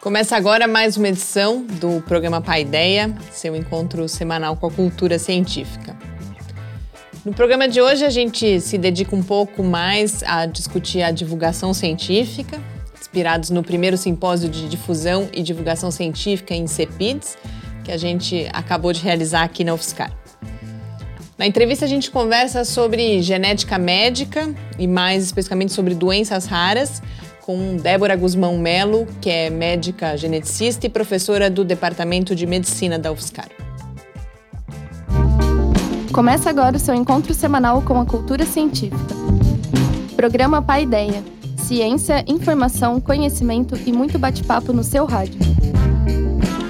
Começa agora mais uma edição do programa Paideia, seu encontro semanal com a cultura científica. No programa de hoje a gente se dedica um pouco mais a discutir a divulgação científica, inspirados no primeiro simpósio de difusão e divulgação científica em CEPIDS, que a gente acabou de realizar aqui na UFSCar. Na entrevista a gente conversa sobre genética médica e mais especificamente sobre doenças raras, com Débora Guzmão Melo, que é médica geneticista e professora do Departamento de Medicina da UFSCar. Começa agora o seu encontro semanal com a cultura científica. Programa Pai Ideia. Ciência, informação, conhecimento e muito bate-papo no seu rádio.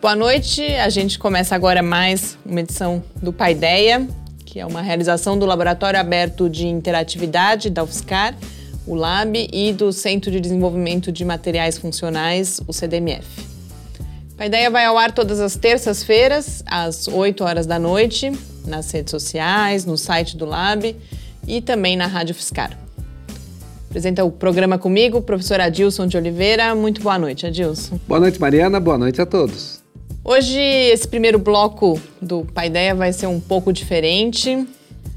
Boa noite, a gente começa agora mais uma edição do Paideia, que é uma realização do Laboratório Aberto de Interatividade da UFSCar, o LAB, e do Centro de Desenvolvimento de Materiais Funcionais, o CDMF. O Paideia vai ao ar todas as terças-feiras, às 8 horas da noite, nas redes sociais, no site do Lab e também na Rádio UFSCar. Apresenta o programa comigo, professor Adilson de Oliveira. Muito boa noite, Adilson. Boa noite, Mariana. Boa noite a todos. Hoje, esse primeiro bloco do Paideia vai ser um pouco diferente.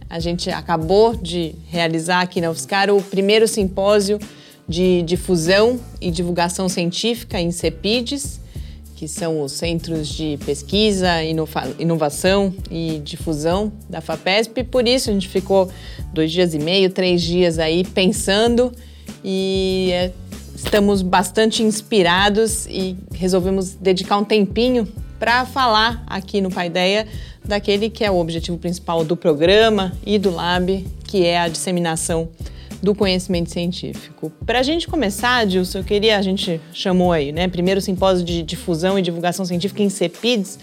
A gente acabou de realizar aqui na UFSCar o primeiro simpósio de difusão e divulgação científica em CEPIDES, que são os Centros de Pesquisa, Inovação e Difusão da FAPESP. Por isso, a gente ficou dois dias e meio, três dias aí pensando e é, estamos bastante inspirados e resolvemos dedicar um tempinho para falar aqui no Paideia daquele que é o objetivo principal do programa e do Lab, que é a disseminação do conhecimento científico. Para a gente começar, Dilson, eu queria, a gente chamou aí, né, primeiro simpósio de difusão e divulgação científica em CEPIDS,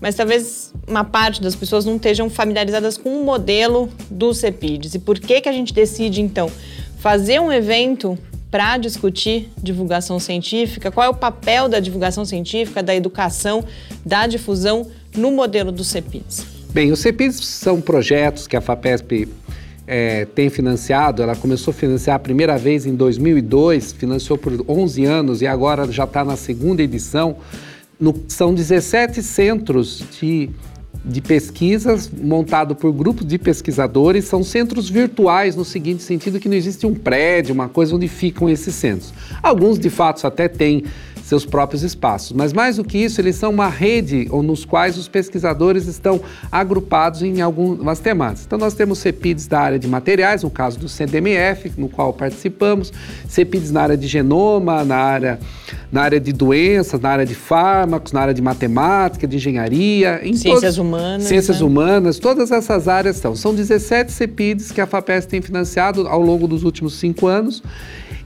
mas talvez uma parte das pessoas não estejam familiarizadas com o modelo do CEPIDS. E por que, que a gente decide, então, fazer um evento para discutir divulgação científica, qual é o papel da divulgação científica, da educação, da difusão no modelo do CEPIDS? Bem, os CEPIDS são projetos que a FAPESP é, tem financiado. Ela começou a financiar a primeira vez em 2002, financiou por 11 anos e agora já está na segunda edição. No, são 17 centros de de pesquisas montado por grupos de pesquisadores, são centros virtuais no seguinte sentido que não existe um prédio, uma coisa onde ficam esses centros. Alguns de fato até têm seus próprios espaços. Mas mais do que isso, eles são uma rede nos quais os pesquisadores estão agrupados em algumas temáticas. Então nós temos CEPIDs da área de materiais, no caso do CDMF, no qual participamos, CEPIDs na área de genoma, na área, na área de doenças, na área de fármacos, na área de matemática, de engenharia. ciências humanas. Ciências né? humanas, todas essas áreas estão. São 17 CEPIDs que a FAPES tem financiado ao longo dos últimos cinco anos.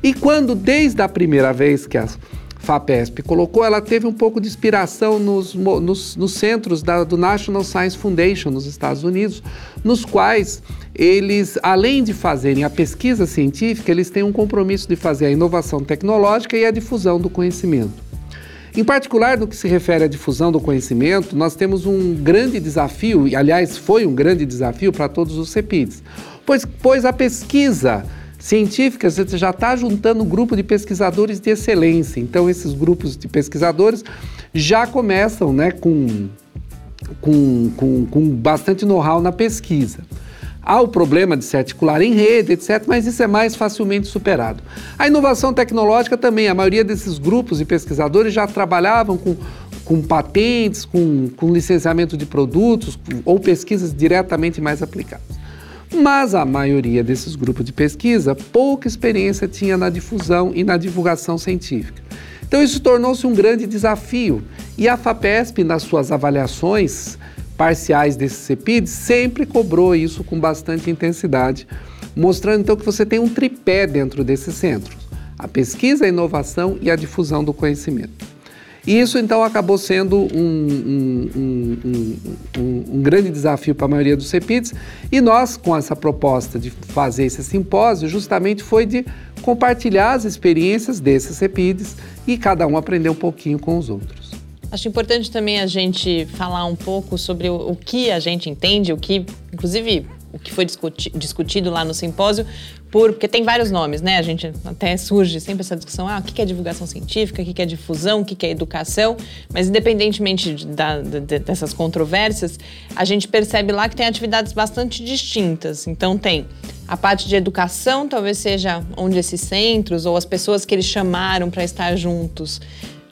E quando, desde a primeira vez que as FAPESP colocou, ela teve um pouco de inspiração nos, nos, nos centros da, do National Science Foundation nos Estados Unidos, nos quais eles, além de fazerem a pesquisa científica, eles têm um compromisso de fazer a inovação tecnológica e a difusão do conhecimento. Em particular, no que se refere à difusão do conhecimento, nós temos um grande desafio, e aliás foi um grande desafio para todos os CEPIDs, pois, pois a pesquisa científicas, você já está juntando um grupo de pesquisadores de excelência. Então, esses grupos de pesquisadores já começam né, com, com, com, com bastante know-how na pesquisa. Há o problema de se articular em rede, etc., mas isso é mais facilmente superado. A inovação tecnológica também, a maioria desses grupos de pesquisadores já trabalhavam com, com patentes, com, com licenciamento de produtos ou pesquisas diretamente mais aplicadas. Mas a maioria desses grupos de pesquisa pouca experiência tinha na difusão e na divulgação científica. Então isso tornou-se um grande desafio e a FAPESP, nas suas avaliações parciais desses CEPIDs, sempre cobrou isso com bastante intensidade, mostrando então que você tem um tripé dentro desses centros: a pesquisa, a inovação e a difusão do conhecimento. E isso então acabou sendo um, um, um, um grande desafio para a maioria dos CEPIDs. E nós, com essa proposta de fazer esse simpósio, justamente foi de compartilhar as experiências desses CEPIDs e cada um aprender um pouquinho com os outros. Acho importante também a gente falar um pouco sobre o, o que a gente entende, o que, inclusive, o que foi discuti discutido lá no simpósio, por, porque tem vários nomes, né? A gente até surge sempre essa discussão, ah, o que é divulgação científica, o que é difusão, o que é educação, mas independentemente da, de, dessas controvérsias, a gente percebe lá que tem atividades bastante distintas. Então tem a parte de educação, talvez seja onde esses centros ou as pessoas que eles chamaram para estar juntos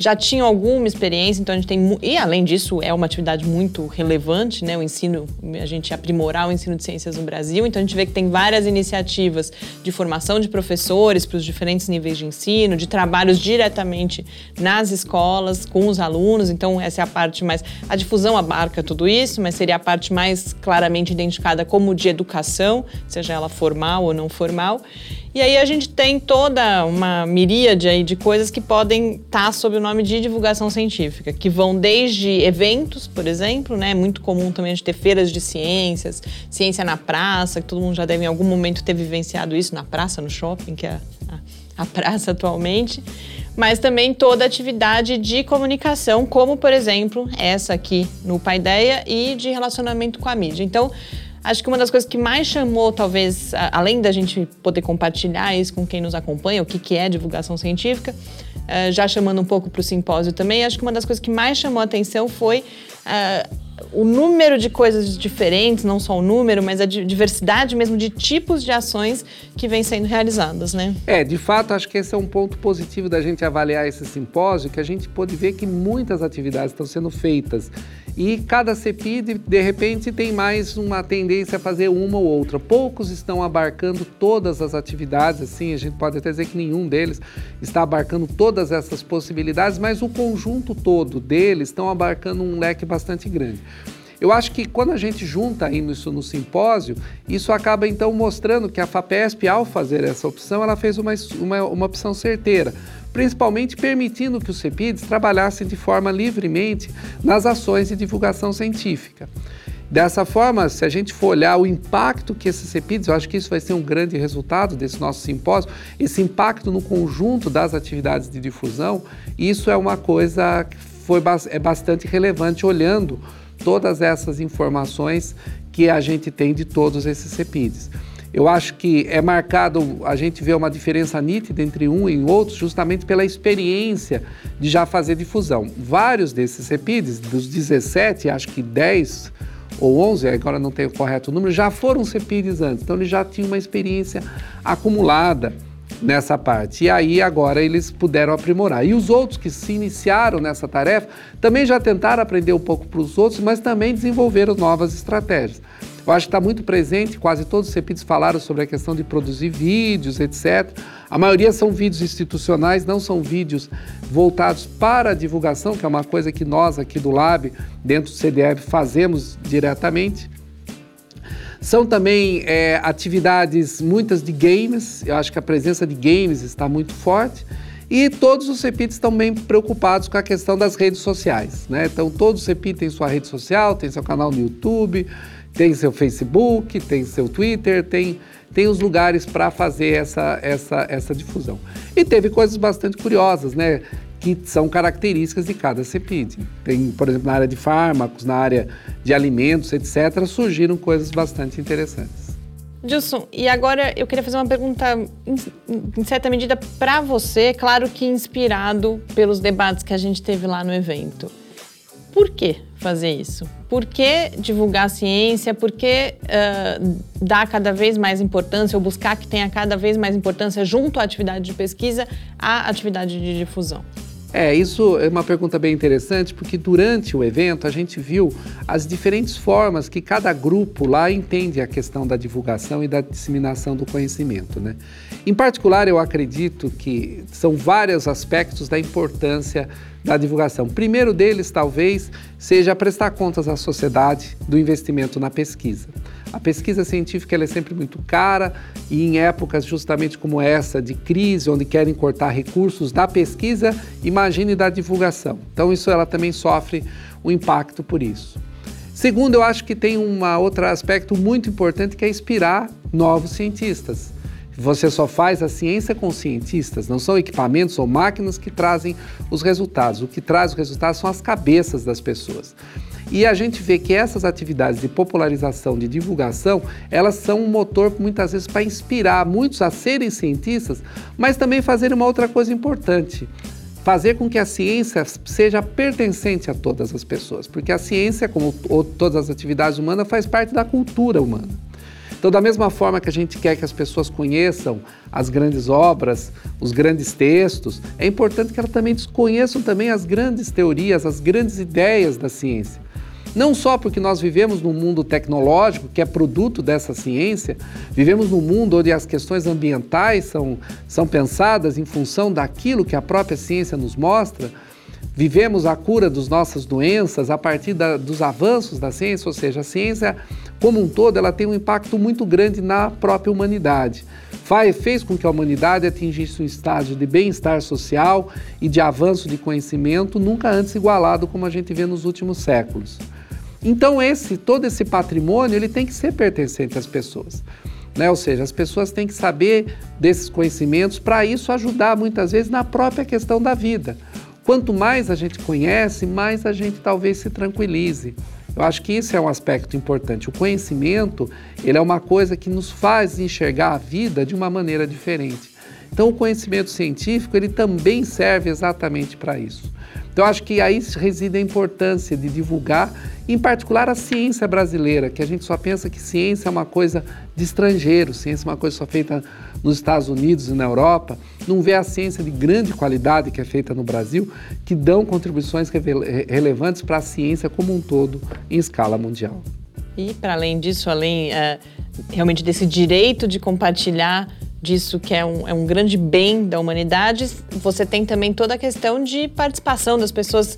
já tinham alguma experiência, então a gente tem. E além disso, é uma atividade muito relevante, né? O ensino, a gente aprimorar o ensino de ciências no Brasil. Então a gente vê que tem várias iniciativas de formação de professores para os diferentes níveis de ensino, de trabalhos diretamente nas escolas, com os alunos. Então, essa é a parte mais. A difusão abarca tudo isso, mas seria a parte mais claramente identificada como de educação, seja ela formal ou não formal. E aí a gente tem toda uma miríade aí de coisas que podem estar tá sob o nome de divulgação científica, que vão desde eventos, por exemplo, né? É muito comum também a gente ter feiras de ciências, ciência na praça, que todo mundo já deve em algum momento ter vivenciado isso na praça, no shopping, que é a, a praça atualmente mas também toda atividade de comunicação, como por exemplo essa aqui no Paideia e de relacionamento com a mídia. Então, Acho que uma das coisas que mais chamou, talvez, além da gente poder compartilhar isso com quem nos acompanha, o que, que é divulgação científica, eh, já chamando um pouco para o simpósio também, acho que uma das coisas que mais chamou a atenção foi eh, o número de coisas diferentes, não só o número, mas a diversidade mesmo de tipos de ações que vêm sendo realizadas, né? É, de fato, acho que esse é um ponto positivo da gente avaliar esse simpósio, que a gente pode ver que muitas atividades estão sendo feitas e cada CEPID, de repente, tem mais uma tendência a fazer uma ou outra. Poucos estão abarcando todas as atividades, assim, a gente pode até dizer que nenhum deles está abarcando todas essas possibilidades, mas o conjunto todo deles estão abarcando um leque bastante grande. Eu acho que quando a gente junta isso no simpósio, isso acaba então mostrando que a FAPESP, ao fazer essa opção, ela fez uma, uma, uma opção certeira principalmente permitindo que os CEPIDs trabalhassem de forma livremente nas ações de divulgação científica. Dessa forma, se a gente for olhar o impacto que esses CEPIDs, eu acho que isso vai ser um grande resultado desse nosso simpósio, esse impacto no conjunto das atividades de difusão, isso é uma coisa que foi, é bastante relevante olhando todas essas informações que a gente tem de todos esses CEPIDs. Eu acho que é marcado, a gente vê uma diferença nítida entre um e outro, justamente pela experiência de já fazer difusão. Vários desses CEPIDs, dos 17, acho que 10 ou 11, agora não tenho o correto número, já foram CEPIDs antes, então eles já tinham uma experiência acumulada nessa parte. E aí agora eles puderam aprimorar. E os outros que se iniciaram nessa tarefa também já tentaram aprender um pouco para os outros, mas também desenvolveram novas estratégias. Eu acho que está muito presente, quase todos os CEPIDs falaram sobre a questão de produzir vídeos, etc. A maioria são vídeos institucionais, não são vídeos voltados para a divulgação, que é uma coisa que nós aqui do Lab, dentro do CDF, fazemos diretamente. São também é, atividades, muitas de games, eu acho que a presença de games está muito forte. E todos os CEPITs estão bem preocupados com a questão das redes sociais. Né? Então, todos os CEPIT têm sua rede social, tem seu canal no YouTube, tem seu Facebook, tem seu Twitter, tem, tem os lugares para fazer essa, essa, essa difusão. E teve coisas bastante curiosas, né? Que são características de cada CEPID. Tem, por exemplo, na área de fármacos, na área de alimentos, etc., surgiram coisas bastante interessantes. Gilson, e agora eu queria fazer uma pergunta, em, certa medida, para você, claro que inspirado pelos debates que a gente teve lá no evento. Por que fazer isso? Por que divulgar a ciência? Por que uh, dar cada vez mais importância ou buscar que tenha cada vez mais importância junto à atividade de pesquisa à atividade de difusão? É, isso é uma pergunta bem interessante, porque durante o evento a gente viu as diferentes formas que cada grupo lá entende a questão da divulgação e da disseminação do conhecimento. Né? Em particular, eu acredito que são vários aspectos da importância da divulgação. Primeiro deles, talvez, seja prestar contas à sociedade do investimento na pesquisa. A pesquisa científica é sempre muito cara e em épocas justamente como essa de crise, onde querem cortar recursos da pesquisa, imagine da divulgação. Então isso ela também sofre o um impacto por isso. Segundo, eu acho que tem um outro aspecto muito importante que é inspirar novos cientistas. Você só faz a ciência com cientistas, não são equipamentos ou máquinas que trazem os resultados. O que traz os resultados são as cabeças das pessoas. E a gente vê que essas atividades de popularização, de divulgação, elas são um motor muitas vezes para inspirar muitos a serem cientistas, mas também fazer uma outra coisa importante fazer com que a ciência seja pertencente a todas as pessoas, porque a ciência, como todas as atividades humanas, faz parte da cultura humana. Então, da mesma forma que a gente quer que as pessoas conheçam as grandes obras, os grandes textos, é importante que elas também conheçam também as grandes teorias, as grandes ideias da ciência. Não só porque nós vivemos num mundo tecnológico, que é produto dessa ciência, vivemos num mundo onde as questões ambientais são, são pensadas em função daquilo que a própria ciência nos mostra, vivemos a cura das nossas doenças a partir da, dos avanços da ciência, ou seja, a ciência como um todo ela tem um impacto muito grande na própria humanidade. Faz, fez com que a humanidade atingisse um estágio de bem-estar social e de avanço de conhecimento nunca antes igualado como a gente vê nos últimos séculos. Então esse todo esse patrimônio ele tem que ser pertencente às pessoas. Né? Ou seja, as pessoas têm que saber desses conhecimentos para isso ajudar muitas vezes na própria questão da vida. Quanto mais a gente conhece, mais a gente talvez se tranquilize. Eu acho que isso é um aspecto importante. O conhecimento, ele é uma coisa que nos faz enxergar a vida de uma maneira diferente. Então, o conhecimento científico, ele também serve exatamente para isso. Então, acho que aí reside a importância de divulgar, em particular a ciência brasileira, que a gente só pensa que ciência é uma coisa de estrangeiro, ciência é uma coisa só feita nos Estados Unidos e na Europa, não vê a ciência de grande qualidade que é feita no Brasil, que dão contribuições relevantes para a ciência como um todo em escala mundial. E, para além disso, além uh, realmente desse direito de compartilhar disso que é um, é um grande bem da humanidade, você tem também toda a questão de participação das pessoas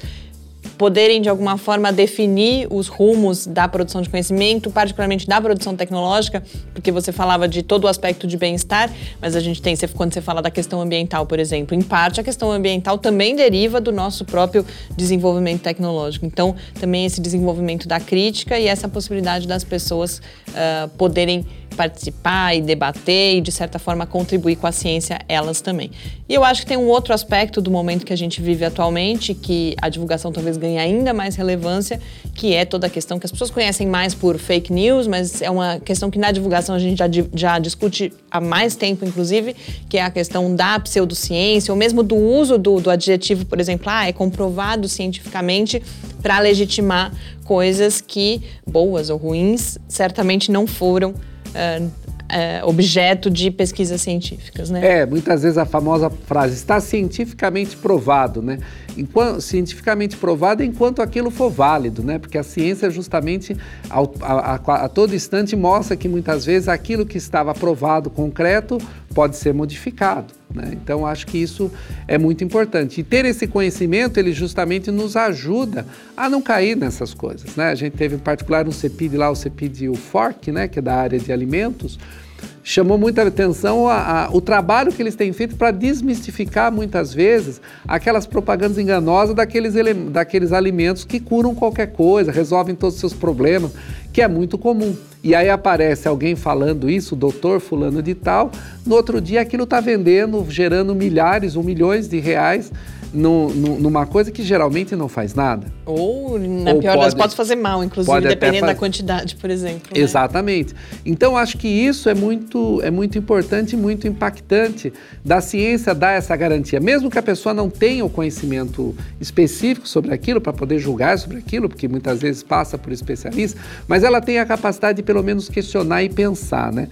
poderem de alguma forma definir os rumos da produção de conhecimento, particularmente da produção tecnológica, porque você falava de todo o aspecto de bem-estar, mas a gente tem, quando você fala da questão ambiental, por exemplo, em parte a questão ambiental também deriva do nosso próprio desenvolvimento tecnológico. Então, também esse desenvolvimento da crítica e essa possibilidade das pessoas uh, poderem participar e debater e, de certa forma, contribuir com a ciência elas também. E eu acho que tem um outro aspecto do momento que a gente vive atualmente, que a divulgação talvez ganhe ainda mais relevância, que é toda a questão que as pessoas conhecem mais por fake news, mas é uma questão que na divulgação a gente já, já discute há mais tempo, inclusive, que é a questão da pseudociência, ou mesmo do uso do, do adjetivo, por exemplo, ah, é comprovado cientificamente para legitimar coisas que, boas ou ruins, certamente não foram uh, objeto de pesquisas científicas, né? É, muitas vezes a famosa frase está cientificamente provado, né? Enquanto, cientificamente provado enquanto aquilo for válido, né? Porque a ciência justamente a, a, a todo instante mostra que muitas vezes aquilo que estava provado concreto pode ser modificado. Né? Então, acho que isso é muito importante. E ter esse conhecimento, ele justamente nos ajuda a não cair nessas coisas. Né? A gente teve em particular um CEPID lá, o CEPID UFORC, né? que é da área de alimentos, chamou muita atenção a, a, o trabalho que eles têm feito para desmistificar muitas vezes aquelas propagandas enganosas daqueles, daqueles alimentos que curam qualquer coisa, resolvem todos os seus problemas, que é muito comum. E aí aparece alguém falando isso, doutor fulano de tal, no outro dia aquilo está vendendo, gerando milhares ou milhões de reais no, no, numa coisa que geralmente não faz nada. Ou, na Ou pior pode, das pode fazer mal, inclusive, dependendo da quantidade, por exemplo. Né? Exatamente. Então, acho que isso é muito, é muito importante e muito impactante da ciência dar essa garantia. Mesmo que a pessoa não tenha o conhecimento específico sobre aquilo, para poder julgar sobre aquilo, porque muitas vezes passa por especialistas, mas ela tem a capacidade de pelo menos questionar e pensar, né?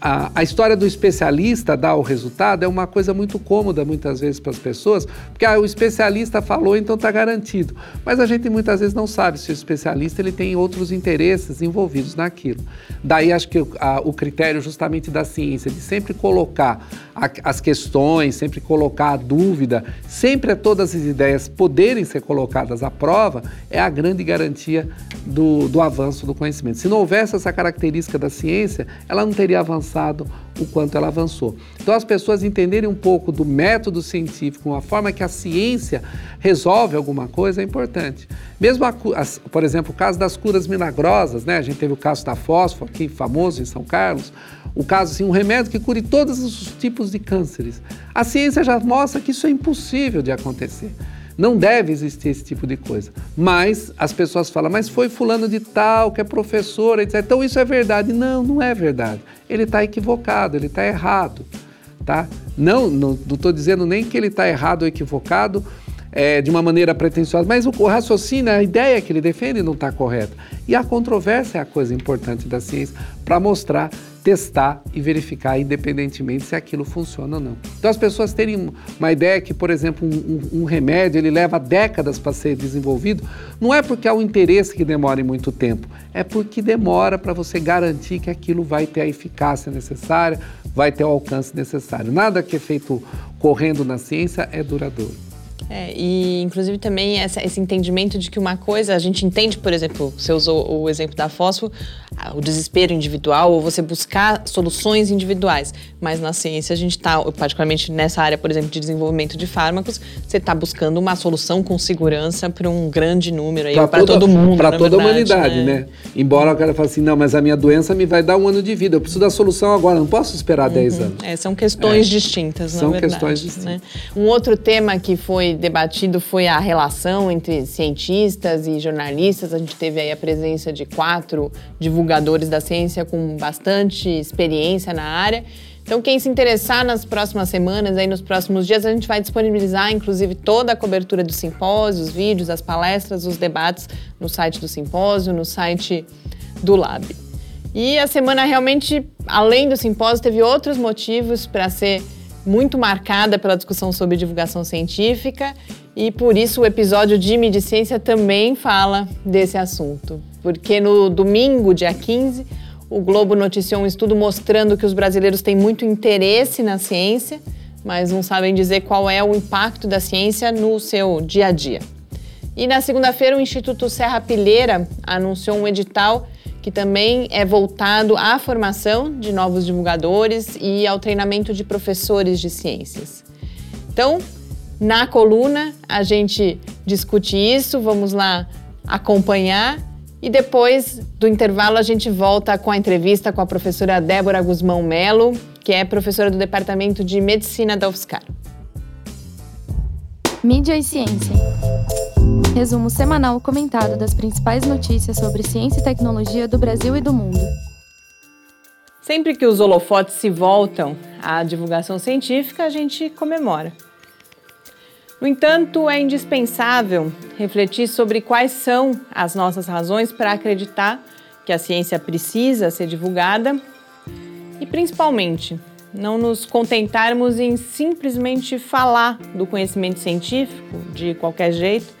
A, a, história do especialista dar o resultado é uma coisa muito cômoda muitas vezes para as pessoas, porque ah, o especialista falou, então está garantido. Mas a gente muitas vezes não sabe se o especialista ele tem outros interesses envolvidos naquilo. Daí acho que a, o critério justamente da ciência, de sempre colocar a, as questões, sempre colocar a dúvida, sempre todas as ideias poderem ser colocadas à prova, é a grande garantia do, do avanço do conhecimento. Se não houvesse essa característica da ciência, ela não teria avançado o quanto ela avançou. Então, as pessoas entenderem um pouco do método científico, uma forma que a ciência resolve alguma coisa, é importante. Mesmo, a, as, por exemplo, o caso das curas milagrosas, né? A gente teve o caso da fósforo aqui, famoso em São Carlos, o caso, assim, um remédio que cure todos os tipos de cânceres. A ciência já mostra que isso é impossível de acontecer. Não deve existir esse tipo de coisa. Mas as pessoas falam, mas foi fulano de tal, que é professor, etc. Então isso é verdade. Não, não é verdade. Ele está equivocado, ele está errado. Tá? Não estou dizendo nem que ele está errado ou equivocado é, de uma maneira pretensiosa, mas o, o raciocínio, a ideia que ele defende não está correta. E a controvérsia é a coisa importante da ciência para mostrar testar e verificar independentemente se aquilo funciona ou não. Então as pessoas terem uma ideia que, por exemplo, um, um, remédio ele leva décadas para ser desenvolvido, não é porque há um interesse que demore muito tempo, é porque demora para você garantir que aquilo vai ter a eficácia necessária, vai ter o alcance necessário. Nada que é feito correndo na ciência é duradouro. É, e inclusive também essa, esse entendimento de que uma coisa, a gente entende, por exemplo, você usou o exemplo da fósforo, o desespero individual ou você buscar soluções individuais. Mas na ciência a gente está, particularmente nessa área, por exemplo, de desenvolvimento de fármacos, você está buscando uma solução com segurança para um grande número, para todo mundo. Para toda a humanidade, né? né? Embora o cara fale assim, não, mas a minha doença me vai dar um ano de vida, eu preciso da solução agora, não posso esperar uhum. 10 anos. É, são questões é. distintas, São verdade, questões distintas. Né? Um outro tema que foi debatido foi a relação entre cientistas e jornalistas. A gente teve aí a presença de quatro divulgadores da ciência com bastante experiência na área. Então, quem se interessar nas próximas semanas, aí nos próximos dias, a gente vai disponibilizar, inclusive, toda a cobertura do simpósio, os vídeos, as palestras, os debates no site do simpósio, no site do Lab. E a semana realmente, além do simpósio, teve outros motivos para ser muito marcada pela discussão sobre divulgação científica e por isso o episódio de Medicência também fala desse assunto. Porque no domingo, dia 15, o Globo noticiou um estudo mostrando que os brasileiros têm muito interesse na ciência, mas não sabem dizer qual é o impacto da ciência no seu dia a dia. E na segunda-feira, o Instituto Serra Pilheira anunciou um edital que também é voltado à formação de novos divulgadores e ao treinamento de professores de ciências. Então, na coluna, a gente discute isso, vamos lá acompanhar e depois do intervalo a gente volta com a entrevista com a professora Débora Guzmão Melo, que é professora do Departamento de Medicina da UFSCar. Mídia e Ciência. Resumo semanal comentado das principais notícias sobre ciência e tecnologia do Brasil e do mundo. Sempre que os holofotes se voltam à divulgação científica, a gente comemora. No entanto, é indispensável refletir sobre quais são as nossas razões para acreditar que a ciência precisa ser divulgada e, principalmente, não nos contentarmos em simplesmente falar do conhecimento científico de qualquer jeito,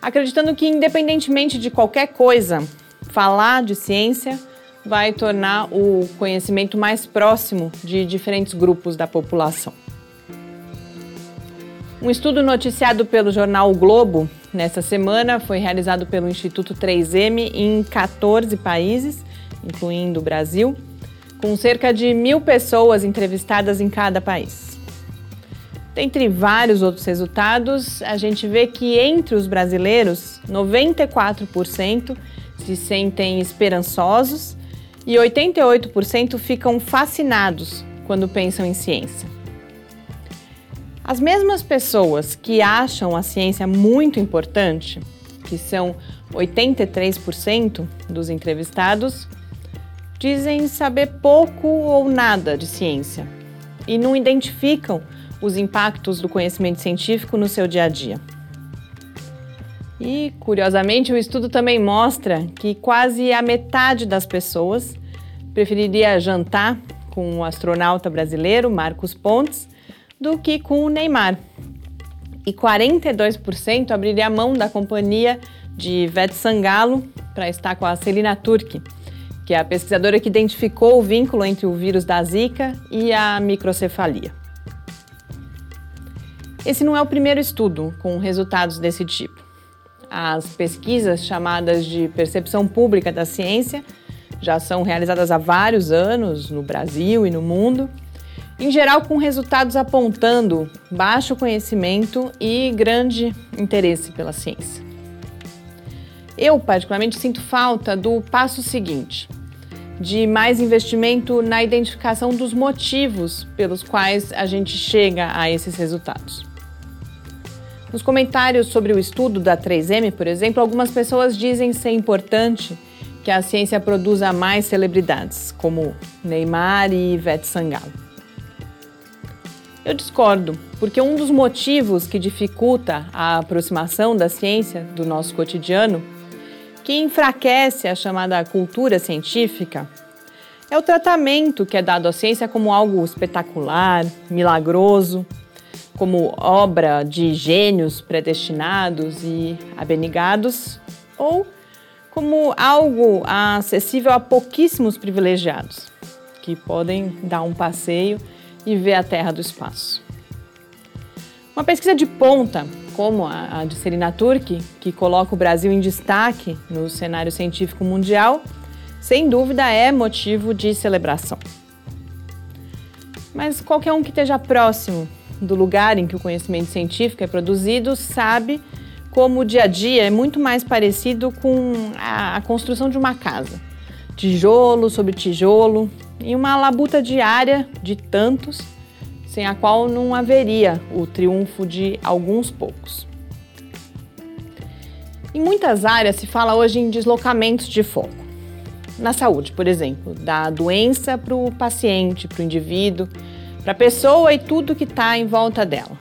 acreditando que, independentemente de qualquer coisa, falar de ciência vai tornar o conhecimento mais próximo de diferentes grupos da população. Um estudo noticiado pelo jornal o Globo nesta semana foi realizado pelo Instituto 3M em 14 países, incluindo o Brasil, com cerca de mil pessoas entrevistadas em cada país. Dentre vários outros resultados, a gente vê que entre os brasileiros, 94% se sentem esperançosos e 88% ficam fascinados quando pensam em ciência. As mesmas pessoas que acham a ciência muito importante, que são 83% dos entrevistados, dizem saber pouco ou nada de ciência e não identificam os impactos do conhecimento científico no seu dia a dia. E, curiosamente, o estudo também mostra que quase a metade das pessoas preferiria jantar com o astronauta brasileiro Marcos Pontes do que com o Neymar. E 42% abriria a mão da companhia de Ivete Sangalo para estar com a Celina Turki, que é a pesquisadora que identificou o vínculo entre o vírus da Zika e a microcefalia. Esse não é o primeiro estudo com resultados desse tipo. As pesquisas chamadas de percepção pública da ciência já são realizadas há vários anos no Brasil e no mundo, em geral com resultados apontando baixo conhecimento e grande interesse pela ciência. Eu, particularmente, sinto falta do passo seguinte, de mais investimento na identificação dos motivos pelos quais a gente chega a esses resultados. Nos comentários sobre o estudo da 3M, por exemplo, algumas pessoas dizem ser importante que a ciência produza mais celebridades, como Neymar e Ivete Sangalo. Eu discordo, porque um dos motivos que dificulta a aproximação da ciência do nosso cotidiano, que enfraquece a chamada cultura científica, é o tratamento que é dado à ciência como algo espetacular, milagroso, como obra de gênios predestinados e abnegados, ou como algo acessível a pouquíssimos privilegiados, que podem dar um passeio e ver a Terra do espaço. Uma pesquisa de ponta, como a de Serena Turki, que coloca o Brasil em destaque no cenário científico mundial, sem dúvida é motivo de celebração. Mas qualquer um que esteja próximo do lugar em que o conhecimento científico é produzido sabe como o dia a dia é muito mais parecido com a, a construção de uma casa. Tijolo sobre tijolo, em uma labuta diária de tantos, sem a qual não haveria o triunfo de alguns poucos. Em muitas áreas se fala hoje em deslocamentos de foco. Na saúde, por exemplo, da doença para o paciente, para o indivíduo, para a pessoa e tudo que está em volta dela.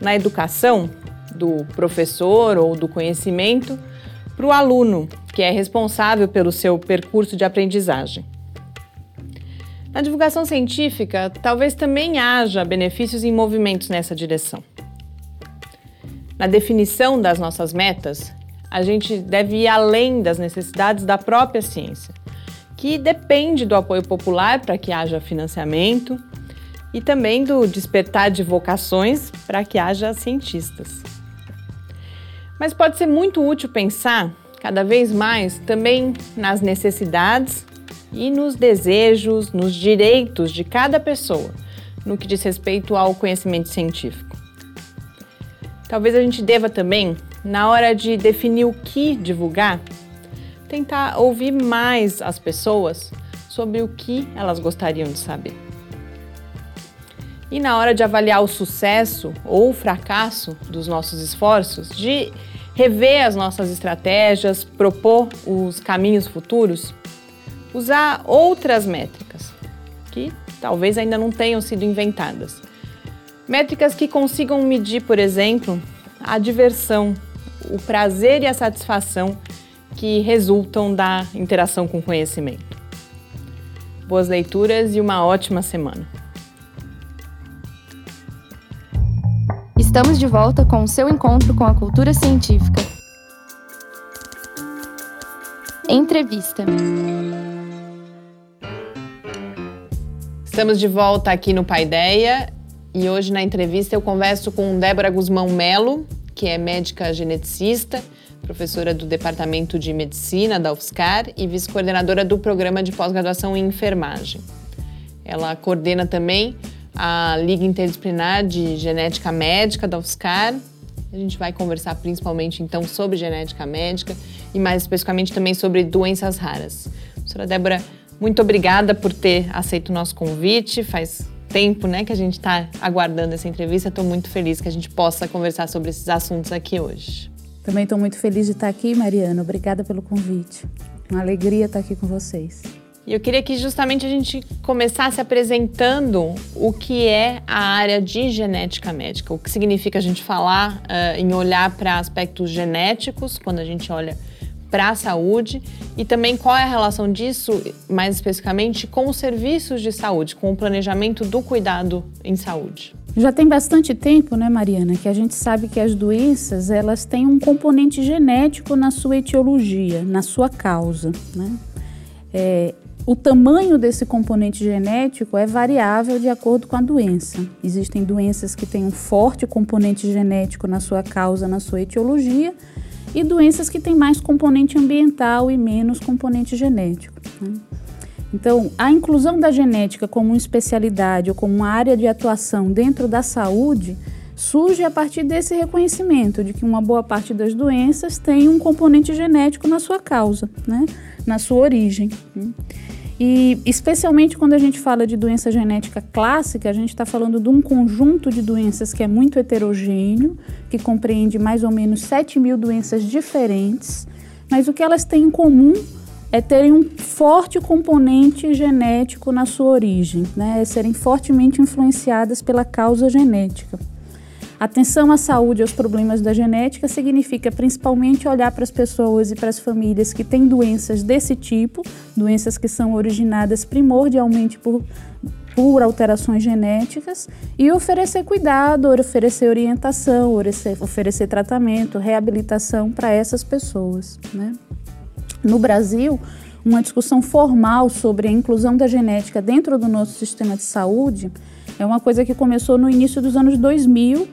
Na educação, do professor ou do conhecimento para o aluno, que é responsável pelo seu percurso de aprendizagem. Na divulgação científica, talvez também haja benefícios em movimentos nessa direção. Na definição das nossas metas, a gente deve ir além das necessidades da própria ciência, que depende do apoio popular para que haja financiamento e também do despertar de vocações para que haja cientistas. Mas pode ser muito útil pensar cada vez mais também nas necessidades e nos desejos, nos direitos de cada pessoa no que diz respeito ao conhecimento científico. Talvez a gente deva também, na hora de definir o que divulgar, tentar ouvir mais as pessoas sobre o que elas gostariam de saber. E na hora de avaliar o sucesso ou o fracasso dos nossos esforços, de rever as nossas estratégias, propor os caminhos futuros, usar outras métricas que talvez ainda não tenham sido inventadas. Métricas que consigam medir, por exemplo, a diversão, o prazer e a satisfação que resultam da interação com o conhecimento. Boas leituras e uma ótima semana. Estamos de volta com o seu encontro com a cultura científica. Entrevista. Estamos de volta aqui no Paideia e hoje na entrevista eu converso com Débora Guzmão Melo, que é médica geneticista, professora do Departamento de Medicina da UFSCar e vice-coordenadora do programa de pós-graduação em enfermagem. Ela coordena também a Liga Interdisciplinar de Genética Médica da UFSCar. A gente vai conversar principalmente então sobre genética médica e mais especificamente também sobre doenças raras. Professora Débora, muito obrigada por ter aceito o nosso convite. Faz tempo né, que a gente está aguardando essa entrevista. Estou muito feliz que a gente possa conversar sobre esses assuntos aqui hoje. Também estou muito feliz de estar aqui, Mariana. Obrigada pelo convite. Uma alegria estar aqui com vocês. E eu queria que justamente a gente começasse apresentando o que é a área de genética médica, o que significa a gente falar uh, em olhar para aspectos genéticos, quando a gente olha para a saúde e também qual é a relação disso, mais especificamente, com os serviços de saúde, com o planejamento do cuidado em saúde. Já tem bastante tempo, né, Mariana, que a gente sabe que as doenças elas têm um componente genético na sua etiologia, na sua causa, né? É, o tamanho desse componente genético é variável de acordo com a doença. Existem doenças que têm um forte componente genético na sua causa, na sua etiologia, e doenças que têm mais componente ambiental e menos componente genético. Né? Então, a inclusão da genética como uma especialidade ou como uma área de atuação dentro da saúde surge a partir desse reconhecimento de que uma boa parte das doenças tem um componente genético na sua causa, né? na sua origem. E especialmente quando a gente fala de doença genética clássica, a gente está falando de um conjunto de doenças que é muito heterogêneo, que compreende mais ou menos 7 mil doenças diferentes, mas o que elas têm em comum é terem um forte componente genético na sua origem, né? é serem fortemente influenciadas pela causa genética. Atenção à saúde e aos problemas da genética significa principalmente olhar para as pessoas e para as famílias que têm doenças desse tipo, doenças que são originadas primordialmente por, por alterações genéticas, e oferecer cuidado, oferecer orientação, oferecer, oferecer tratamento, reabilitação para essas pessoas. Né? No Brasil, uma discussão formal sobre a inclusão da genética dentro do nosso sistema de saúde é uma coisa que começou no início dos anos 2000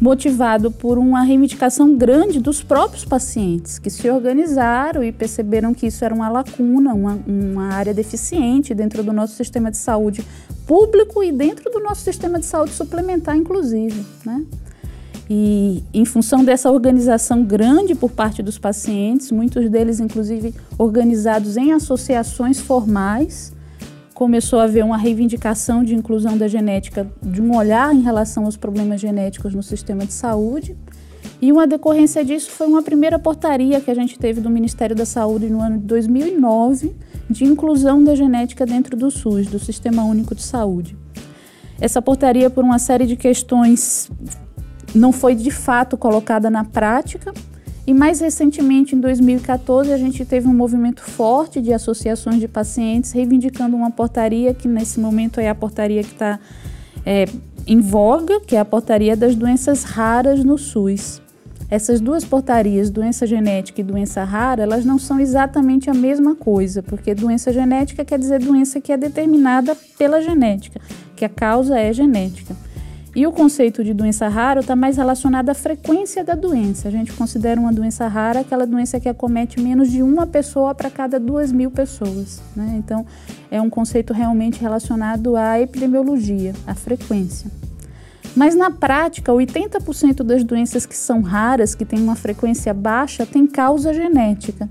motivado por uma reivindicação grande dos próprios pacientes, que se organizaram e perceberam que isso era uma lacuna, uma, uma área deficiente dentro do nosso sistema de saúde público e dentro do nosso sistema de saúde suplementar, inclusive. Né? E em função dessa organização grande por parte dos pacientes, muitos deles, inclusive, organizados em associações formais, começou a haver uma reivindicação de inclusão da genética, de um olhar em relação aos problemas genéticos no sistema de saúde. E uma decorrência disso foi uma primeira portaria que a gente teve do Ministério da Saúde no ano de 2009 de inclusão da genética dentro do SUS, do Sistema Único de Saúde. Essa portaria, por uma série de questões, não foi de fato colocada na prática, e mais recentemente, em 2014, a gente teve um movimento forte de associações de pacientes reivindicando uma portaria que nesse momento é a portaria que está é, em voga, que é a portaria das doenças raras no SUS. Essas duas portarias, doença genética e doença rara, elas não são exatamente a mesma coisa, porque doença genética quer dizer doença que é determinada pela genética, que a causa é genética. E o conceito de doença rara está mais relacionado à frequência da doença. A gente considera uma doença rara aquela doença que acomete menos de uma pessoa para cada duas mil pessoas. Né? Então, é um conceito realmente relacionado à epidemiologia, à frequência. Mas na prática, 80% das doenças que são raras, que têm uma frequência baixa, têm causa genética.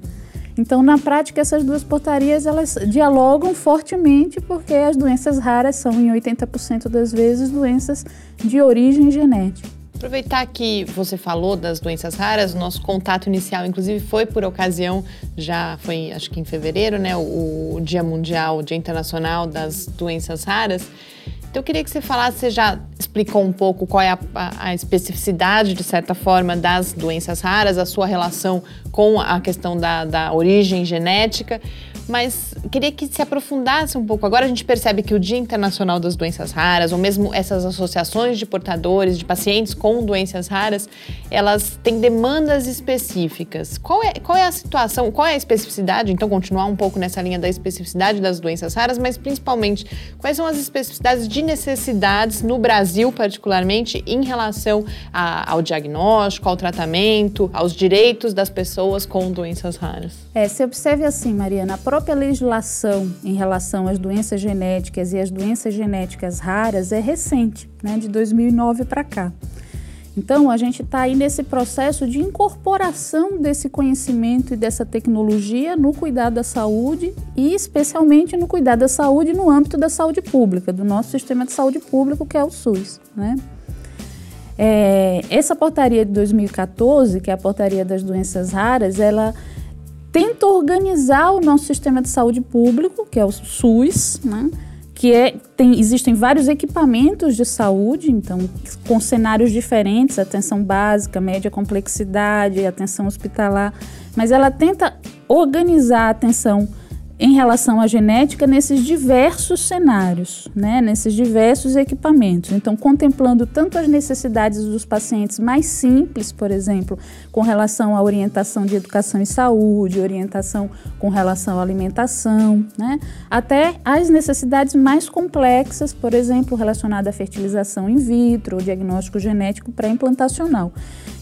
Então, na prática, essas duas portarias elas dialogam fortemente porque as doenças raras são, em 80% das vezes, doenças de origem genética. Aproveitar que você falou das doenças raras, nosso contato inicial, inclusive, foi por ocasião, já foi acho que em fevereiro, né, o Dia Mundial, o Dia Internacional das Doenças Raras. Então, eu queria que você falasse, você já explicou um pouco qual é a, a, a, especificidade, de certa forma, das doenças raras, a sua relação com a questão da, da origem genética, mas queria que se aprofundasse um pouco. Agora a gente percebe que o Dia Internacional das Doenças Raras, ou mesmo essas associações de portadores, de pacientes com doenças raras, elas têm demandas específicas. Qual é, qual é a situação, qual é a especificidade? Então, continuar um pouco nessa linha da especificidade das doenças raras, mas principalmente, quais são as especificidades de necessidades no Brasil, particularmente, em relação a, ao diagnóstico, ao tratamento, aos direitos das pessoas com doenças raras? É, se observe assim, Mariana, a própria legislação em relação às doenças genéticas e às doenças genéticas raras é recente, né, de 2009 para cá. Então, a gente está aí nesse processo de incorporação desse conhecimento e dessa tecnologia no cuidado da saúde e, especialmente, no cuidado da saúde no âmbito da saúde pública, do nosso sistema de saúde público, que é o SUS. Né? É, essa portaria de 2014, que é a portaria das doenças raras, ela tenta organizar o nosso sistema de saúde público, que é o SUS, né? que é, tem, existem vários equipamentos de saúde, então, com cenários diferentes, atenção básica, média complexidade, atenção hospitalar, mas ela tenta organizar a atenção em relação à genética nesses diversos cenários, né, nesses diversos equipamentos. Então, contemplando tanto as necessidades dos pacientes mais simples, por exemplo, com relação à orientação de educação e saúde, orientação com relação à alimentação, né, até as necessidades mais complexas, por exemplo, relacionadas à fertilização in vitro, diagnóstico genético pré-implantacional.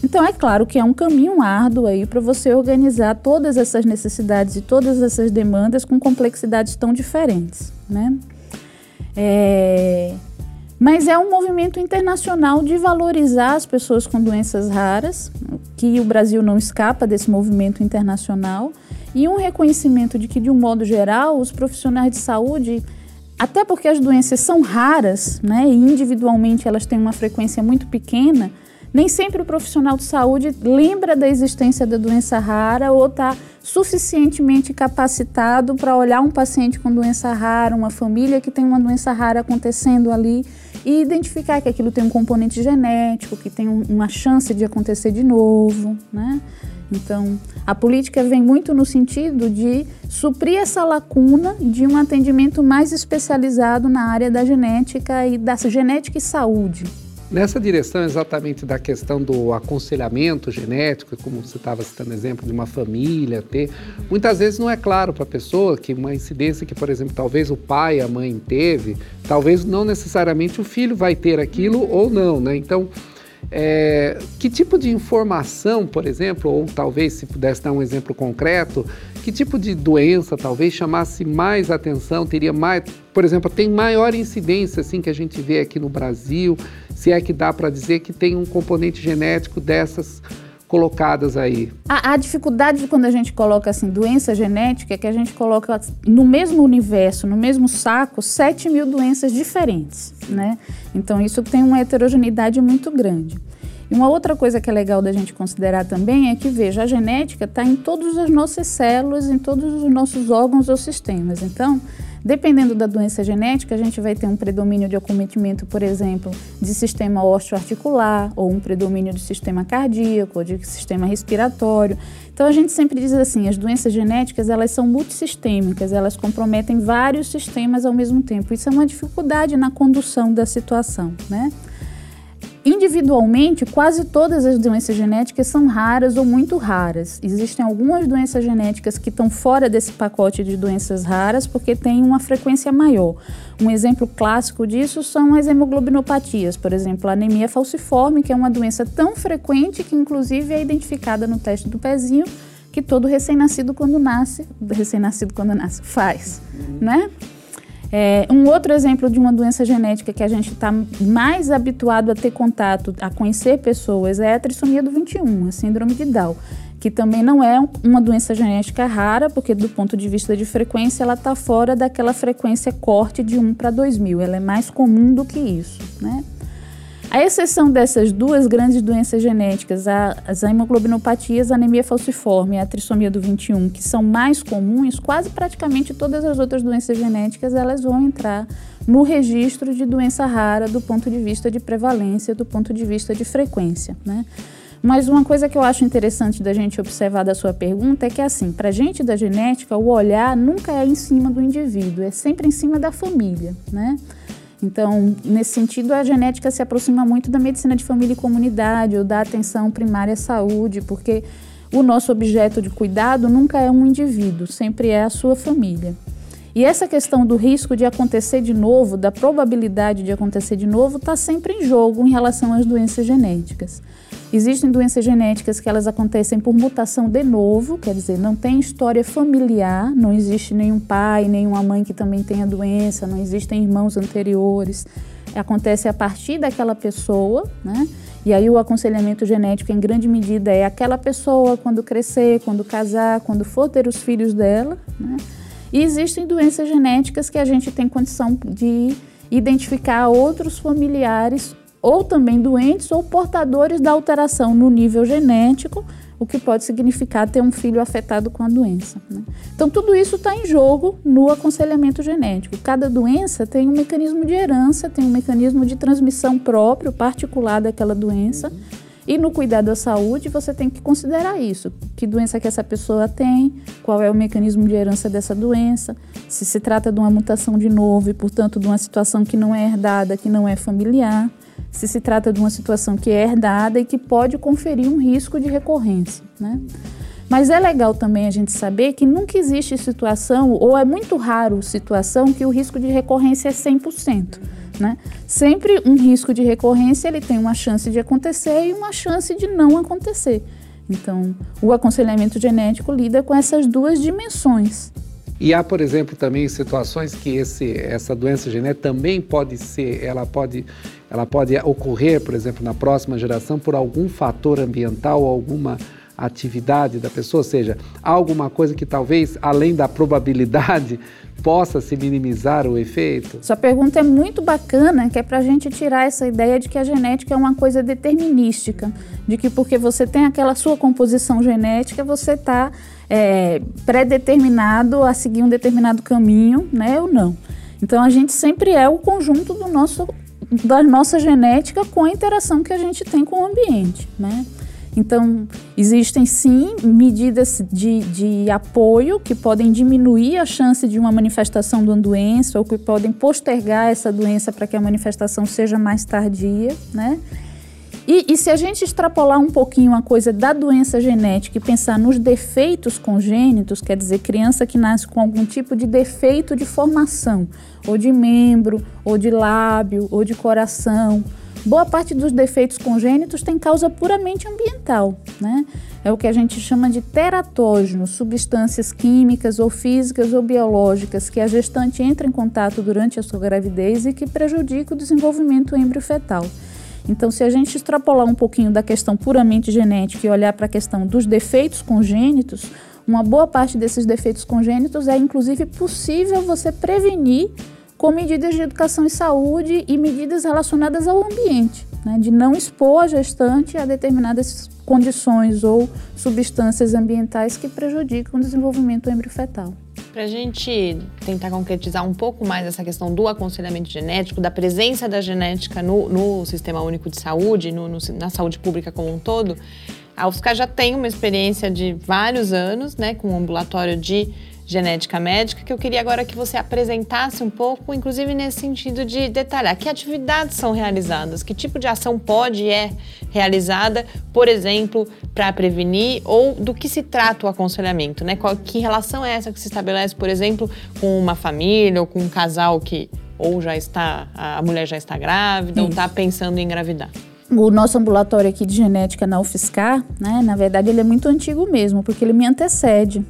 Então, é claro que é um caminho árduo aí para você organizar todas essas necessidades e todas essas demandas com complexidades tão diferentes, né? É... Mas é um movimento internacional de valorizar as pessoas com doenças raras, que o Brasil não escapa desse movimento internacional, e um reconhecimento de que, de um modo geral, os profissionais de saúde, até porque as doenças são raras, né, e individualmente elas têm uma frequência muito pequena, nem sempre o profissional de saúde lembra da existência da doença rara ou está suficientemente capacitado para olhar um paciente com doença rara, uma família que tem uma doença rara acontecendo ali e identificar que aquilo tem um componente genético, que tem uma chance de acontecer de novo, né? Então, a política vem muito no sentido de suprir essa lacuna de um atendimento mais especializado na área da genética e da genética e saúde, Nessa direção exatamente da questão do aconselhamento genético, como você estava citando exemplo de uma família ter, muitas vezes não é claro para a pessoa que uma incidência que, por exemplo, talvez o pai, a mãe teve, talvez não necessariamente o filho vai ter aquilo ou não, né? Então, é, que tipo de informação, por exemplo, ou talvez se pudesse dar um exemplo concreto, que tipo de doença talvez chamasse mais atenção, teria mais, por exemplo, tem maior incidência assim que a gente vê aqui no Brasil, se é que dá para dizer que tem um componente genético dessas colocadas aí? A, a, dificuldade de quando a gente coloca assim doença genética é que a gente coloca no mesmo universo, no mesmo saco, 7 mil doenças diferentes, né? Então isso tem uma heterogeneidade muito grande. E uma outra coisa que é legal da gente considerar também é que, veja, a genética está em todas as nossas células, em todos os nossos órgãos ou sistemas. Então, Dependendo da doença genética, a gente vai ter um predomínio de acometimento, por exemplo, de sistema osteoarticular, ou um predomínio de sistema cardíaco, ou de sistema respiratório. Então a gente sempre diz assim, as doenças genéticas, elas são multissistêmicas, elas comprometem vários sistemas ao mesmo tempo. Isso é uma dificuldade na condução da situação, né? Individualmente, quase todas as doenças genéticas são raras ou muito raras. Existem algumas doenças genéticas que estão fora desse pacote de doenças raras porque têm uma frequência maior. Um exemplo clássico disso são as hemoglobinopatias, por exemplo, a anemia falciforme, que é uma doença tão frequente que inclusive é identificada no teste do pezinho que todo recém-nascido quando nasce, recém-nascido quando nasce, faz, né? É, um outro exemplo de uma doença genética que a gente está mais habituado a ter contato, a conhecer pessoas, é a trissomia do 21, a síndrome de Down, que também não é uma doença genética rara, porque do ponto de vista de frequência ela está fora daquela frequência corte de 1 para 2 mil, ela é mais comum do que isso, né? A exceção dessas duas grandes doenças genéticas, as hemoglobinopatias, a anemia falciforme e a trissomia do 21, que são mais comuns, quase praticamente todas as outras doenças genéticas elas vão entrar no registro de doença rara do ponto de vista de prevalência, do ponto de vista de frequência, né? Mas uma coisa que eu acho interessante da gente observar da sua pergunta é que, assim, para gente da genética, o olhar nunca é em cima do indivíduo, é sempre em cima da família, né? Então, nesse sentido, a genética se aproxima muito da medicina de família e comunidade ou da atenção primária à saúde, porque o nosso objeto de cuidado nunca é um indivíduo, sempre é a sua família. E essa questão do risco de acontecer de novo, da probabilidade de acontecer de novo, está sempre em jogo em relação às doenças genéticas. Existem doenças genéticas que elas acontecem por mutação de novo, quer dizer, não tem história familiar, não existe nenhum pai, nenhuma mãe que também tenha doença, não existem irmãos anteriores. Acontece a partir daquela pessoa, né? E aí o aconselhamento genético, em grande medida, é aquela pessoa quando crescer, quando casar, quando for ter os filhos dela, né? E existem doenças genéticas que a gente tem condição de identificar outros familiares ou também doentes ou portadores da alteração no nível genético, o que pode significar ter um filho afetado com a doença. Né? Então, tudo isso está em jogo no aconselhamento genético. Cada doença tem um mecanismo de herança, tem um mecanismo de transmissão próprio, particular daquela doença. E no cuidado da saúde, você tem que considerar isso. Que doença que essa pessoa tem, qual é o mecanismo de herança dessa doença, se se trata de uma mutação de novo e, portanto, de uma situação que não é herdada, que não é familiar se se trata de uma situação que é herdada e que pode conferir um risco de recorrência. Né? Mas é legal também a gente saber que nunca existe situação, ou é muito raro situação, que o risco de recorrência é 100%. Né? Sempre um risco de recorrência ele tem uma chance de acontecer e uma chance de não acontecer. Então, o aconselhamento genético lida com essas duas dimensões. E há, por exemplo, também situações que esse, essa doença genética também pode ser, ela pode, ela pode ocorrer, por exemplo, na próxima geração por algum fator ambiental, alguma atividade da pessoa, ou seja, alguma coisa que talvez, além da probabilidade, possa se minimizar o efeito? Sua pergunta é muito bacana, que é para a gente tirar essa ideia de que a genética é uma coisa determinística, de que porque você tem aquela sua composição genética, você está é, pré-determinado a seguir um determinado caminho, né, ou não. Então a gente sempre é o conjunto do nosso, da nossa genética com a interação que a gente tem com o ambiente, né? Então, existem sim medidas de, de apoio que podem diminuir a chance de uma manifestação de uma doença ou que podem postergar essa doença para que a manifestação seja mais tardia, né? E, e, se a gente extrapolar um pouquinho a coisa da doença genética e pensar nos defeitos congênitos, quer dizer, criança que nasce com algum tipo de defeito de formação, ou de membro, ou de lábio, ou de coração, boa parte dos defeitos congênitos tem causa puramente ambiental, né? É o que a gente chama de teratógenos, substâncias químicas ou físicas ou biológicas que a gestante entra em contato durante a sua gravidez e que prejudicam o desenvolvimento embriofetal. Então, se a gente extrapolar um pouquinho da questão puramente genética e olhar para a questão dos defeitos congênitos, uma boa parte desses defeitos congênitos é inclusive possível você prevenir com medidas de educação e saúde e medidas relacionadas ao ambiente, né, de não expor a gestante a determinadas condições ou substâncias ambientais que prejudicam o desenvolvimento embriofetal. Para a gente tentar concretizar um pouco mais essa questão do aconselhamento genético, da presença da genética no, no Sistema Único de Saúde, no, no, na saúde pública como um todo, a UFSCar já tem uma experiência de vários anos, né, com um ambulatório de genética médica, que eu queria agora que você apresentasse um pouco, inclusive nesse sentido de detalhar que atividades são realizadas, que tipo de ação pode e é realizada, por exemplo, para prevenir ou do que se trata o aconselhamento, né? Qual, que relação é essa que se estabelece, por exemplo, com uma família ou com um casal que ou já está, a mulher já está grávida Isso. ou está pensando em engravidar? O nosso ambulatório aqui de genética na UFSCar, né, na verdade ele é muito antigo mesmo, porque ele me antecede.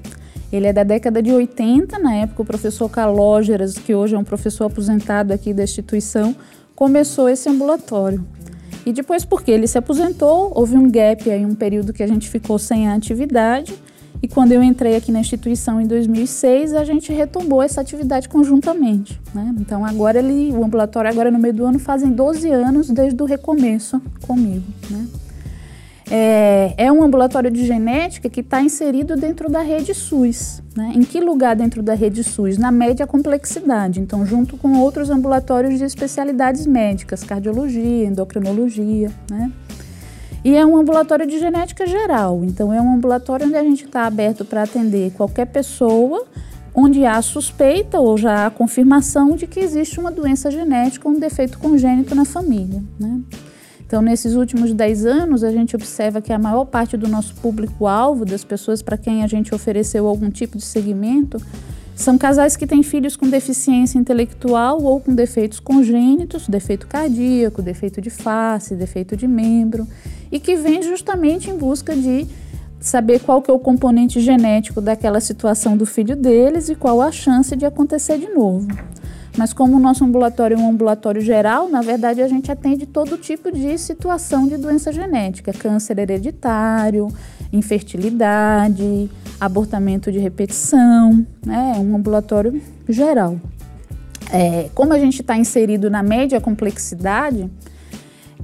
Ele é da década de 80, na época o professor Calógeras, que hoje é um professor aposentado aqui da instituição, começou esse ambulatório. E depois, porque ele se aposentou, houve um gap aí, um período que a gente ficou sem a atividade. E quando eu entrei aqui na instituição em 2006, a gente retomou essa atividade conjuntamente. Né? Então agora ele, o ambulatório agora no meio do ano fazem 12 anos desde o recomeço comigo. Né? É, é um ambulatório de genética que está inserido dentro da rede SUS. Né? Em que lugar dentro da rede SUS? Na média complexidade, então, junto com outros ambulatórios de especialidades médicas, cardiologia, endocrinologia. Né? E é um ambulatório de genética geral, então, é um ambulatório onde a gente está aberto para atender qualquer pessoa onde há suspeita ou já há confirmação de que existe uma doença genética, um defeito congênito na família. Né? Então, nesses últimos 10 anos, a gente observa que a maior parte do nosso público-alvo, das pessoas para quem a gente ofereceu algum tipo de segmento, são casais que têm filhos com deficiência intelectual ou com defeitos congênitos, defeito cardíaco, defeito de face, defeito de membro, e que vêm justamente em busca de saber qual que é o componente genético daquela situação do filho deles e qual a chance de acontecer de novo. Mas como o nosso ambulatório é um ambulatório geral, na verdade a gente atende todo tipo de situação de doença genética, câncer hereditário, infertilidade, abortamento de repetição, né? É um ambulatório geral. É, como a gente está inserido na média complexidade,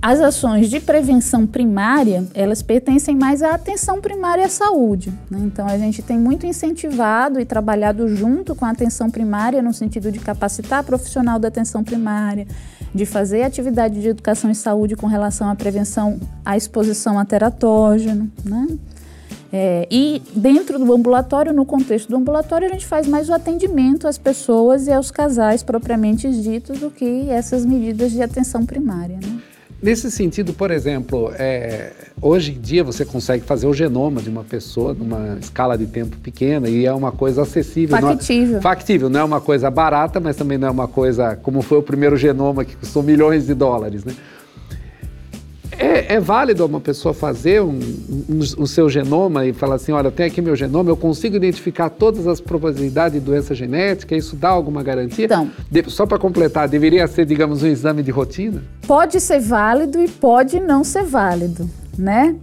as ações de prevenção primária, elas pertencem mais à atenção primária à saúde. Né? Então, a gente tem muito incentivado e trabalhado junto com a atenção primária, no sentido de capacitar profissional da atenção primária, de fazer atividade de educação e saúde com relação à prevenção à exposição a teratógeno. Né? É, e dentro do ambulatório, no contexto do ambulatório, a gente faz mais o atendimento às pessoas e aos casais propriamente ditos do que essas medidas de atenção primária. Né? Nesse sentido, por exemplo, é, hoje em dia você consegue fazer o genoma de uma pessoa numa escala de tempo pequena e é uma coisa acessível. Factível. Não é, factível, não é uma coisa barata, mas também não é uma coisa como foi o primeiro genoma que custou milhões de dólares, né? É, é, válido uma pessoa fazer um, um, o seu genoma e falar assim, olha, tem aqui meu genoma, eu consigo identificar todas as probabilidades de doença genética, isso dá alguma garantia? Então, de, só para completar, deveria ser, digamos, um exame de rotina? Pode ser válido e pode não ser válido, né?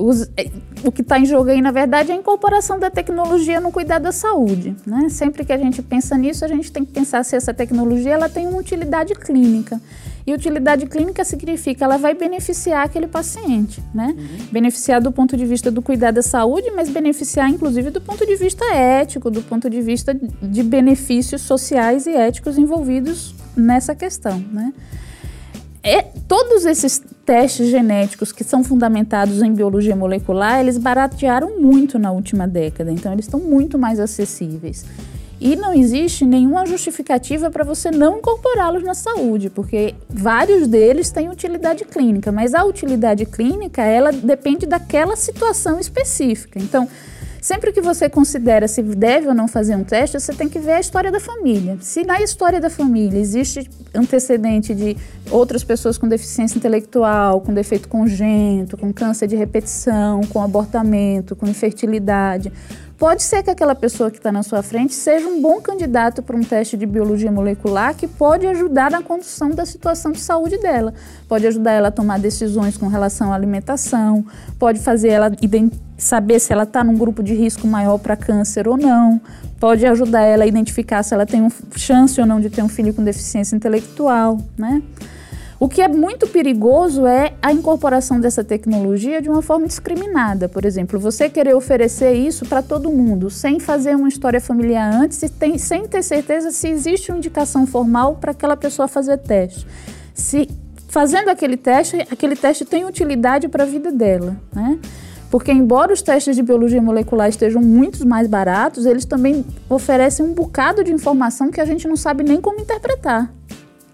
Os, é, o que está em jogo aí, na verdade, é a incorporação da tecnologia no cuidado da saúde. Né? Sempre que a gente pensa nisso, a gente tem que pensar se essa tecnologia ela tem uma utilidade clínica. E utilidade clínica significa ela vai beneficiar aquele paciente, né? Uhum. Beneficiar do ponto de vista do cuidado da saúde, mas beneficiar inclusive do ponto de vista ético, do ponto de vista de benefícios sociais e éticos envolvidos nessa questão, né? É, todos esses testes genéticos que são fundamentados em biologia molecular, eles baratearam muito na última década, então eles estão muito mais acessíveis. E não existe nenhuma justificativa para você não incorporá-los na saúde, porque vários deles têm utilidade clínica, mas a utilidade clínica, ela depende daquela situação específica. Então, sempre que você considera se deve ou não fazer um teste, você tem que ver a história da família. Se na história da família existe antecedente de outras pessoas com deficiência intelectual, com defeito congênito, com câncer de repetição, com abortamento, com infertilidade, pode ser que aquela pessoa que está na sua frente seja um bom candidato para um teste de biologia molecular que pode ajudar na condução da situação de saúde dela. Pode ajudar ela a tomar decisões com relação à alimentação, pode fazer ela saber se ela está num grupo de risco maior para câncer ou não, pode ajudar ela a identificar se ela tem um chance ou não de ter um filho com deficiência intelectual, né? O que é muito perigoso é a incorporação dessa tecnologia de uma forma discriminada. Por exemplo, você querer oferecer isso para todo mundo, sem fazer uma história familiar antes, tem, sem ter certeza se existe uma indicação formal para aquela pessoa fazer teste. Se fazendo aquele teste, aquele teste tem utilidade para a vida dela, né? Porque, embora os testes de biologia molecular estejam muito mais baratos, eles também oferecem um bocado de informação que a gente não sabe nem como interpretar.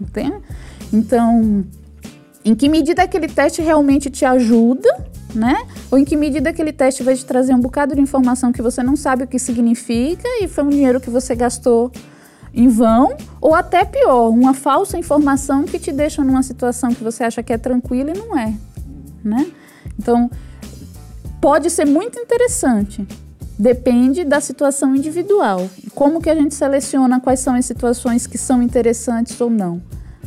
Entende? Então, em que medida aquele teste realmente te ajuda, né? Ou em que medida aquele teste vai te trazer um bocado de informação que você não sabe o que significa e foi um dinheiro que você gastou em vão, ou até pior, uma falsa informação que te deixa numa situação que você acha que é tranquila e não é, né? Então, pode ser muito interessante. Depende da situação individual. Como que a gente seleciona quais são as situações que são interessantes ou não?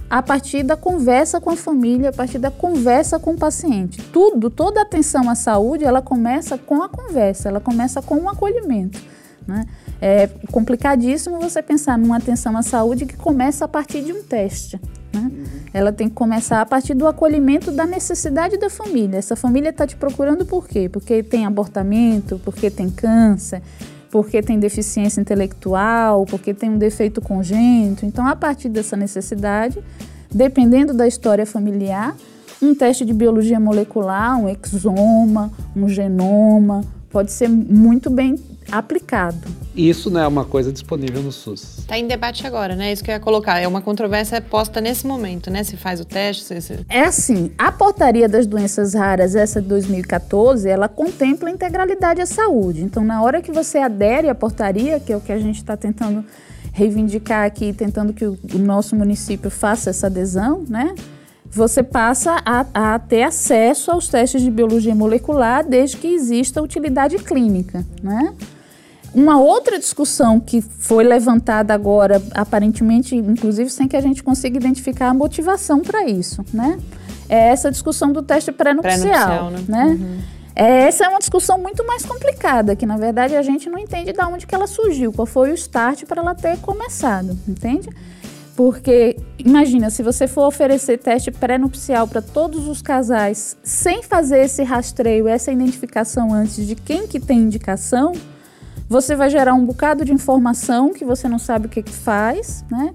A partir da conversa com a família, a partir da conversa com o paciente. Tudo, toda atenção à saúde, ela começa com a conversa, ela começa com o acolhimento. Né? É complicadíssimo você pensar numa atenção à saúde que começa a partir de um teste. Né? Ela tem que começar a partir do acolhimento da necessidade da família. Essa família está te procurando por quê? Porque tem abortamento, porque tem câncer, porque tem deficiência intelectual, porque tem um defeito congênito. Então, a partir dessa necessidade, dependendo da história familiar, um teste de biologia molecular, um exoma, um genoma, pode ser muito bem aplicado. Isso não é uma coisa disponível no SUS. Está em debate agora, né? Isso que eu ia colocar. É uma controvérsia posta nesse momento, né? Se faz o teste. Se, se... É assim, a portaria das doenças raras, essa de 2014, ela contempla a integralidade à saúde. Então, na hora que você adere à portaria, que é o que a gente está tentando reivindicar aqui, tentando que o, o nosso município faça essa adesão, né? você passa a, a, ter acesso aos testes de biologia molecular desde que exista utilidade clínica, né? Uma outra discussão que foi levantada agora, aparentemente, inclusive sem que a gente consiga identificar a motivação para isso, né? É essa discussão do teste pré-nupcial, pré né? Uhum. É, essa é uma discussão muito mais complicada, que na verdade a gente não entende de onde que ela surgiu, qual foi o start para ela ter começado, entende? Porque imagina, se você for oferecer teste pré-nupcial para todos os casais, sem fazer esse rastreio, essa identificação antes de quem que tem indicação, você vai gerar um bocado de informação que você não sabe o que, que faz, né?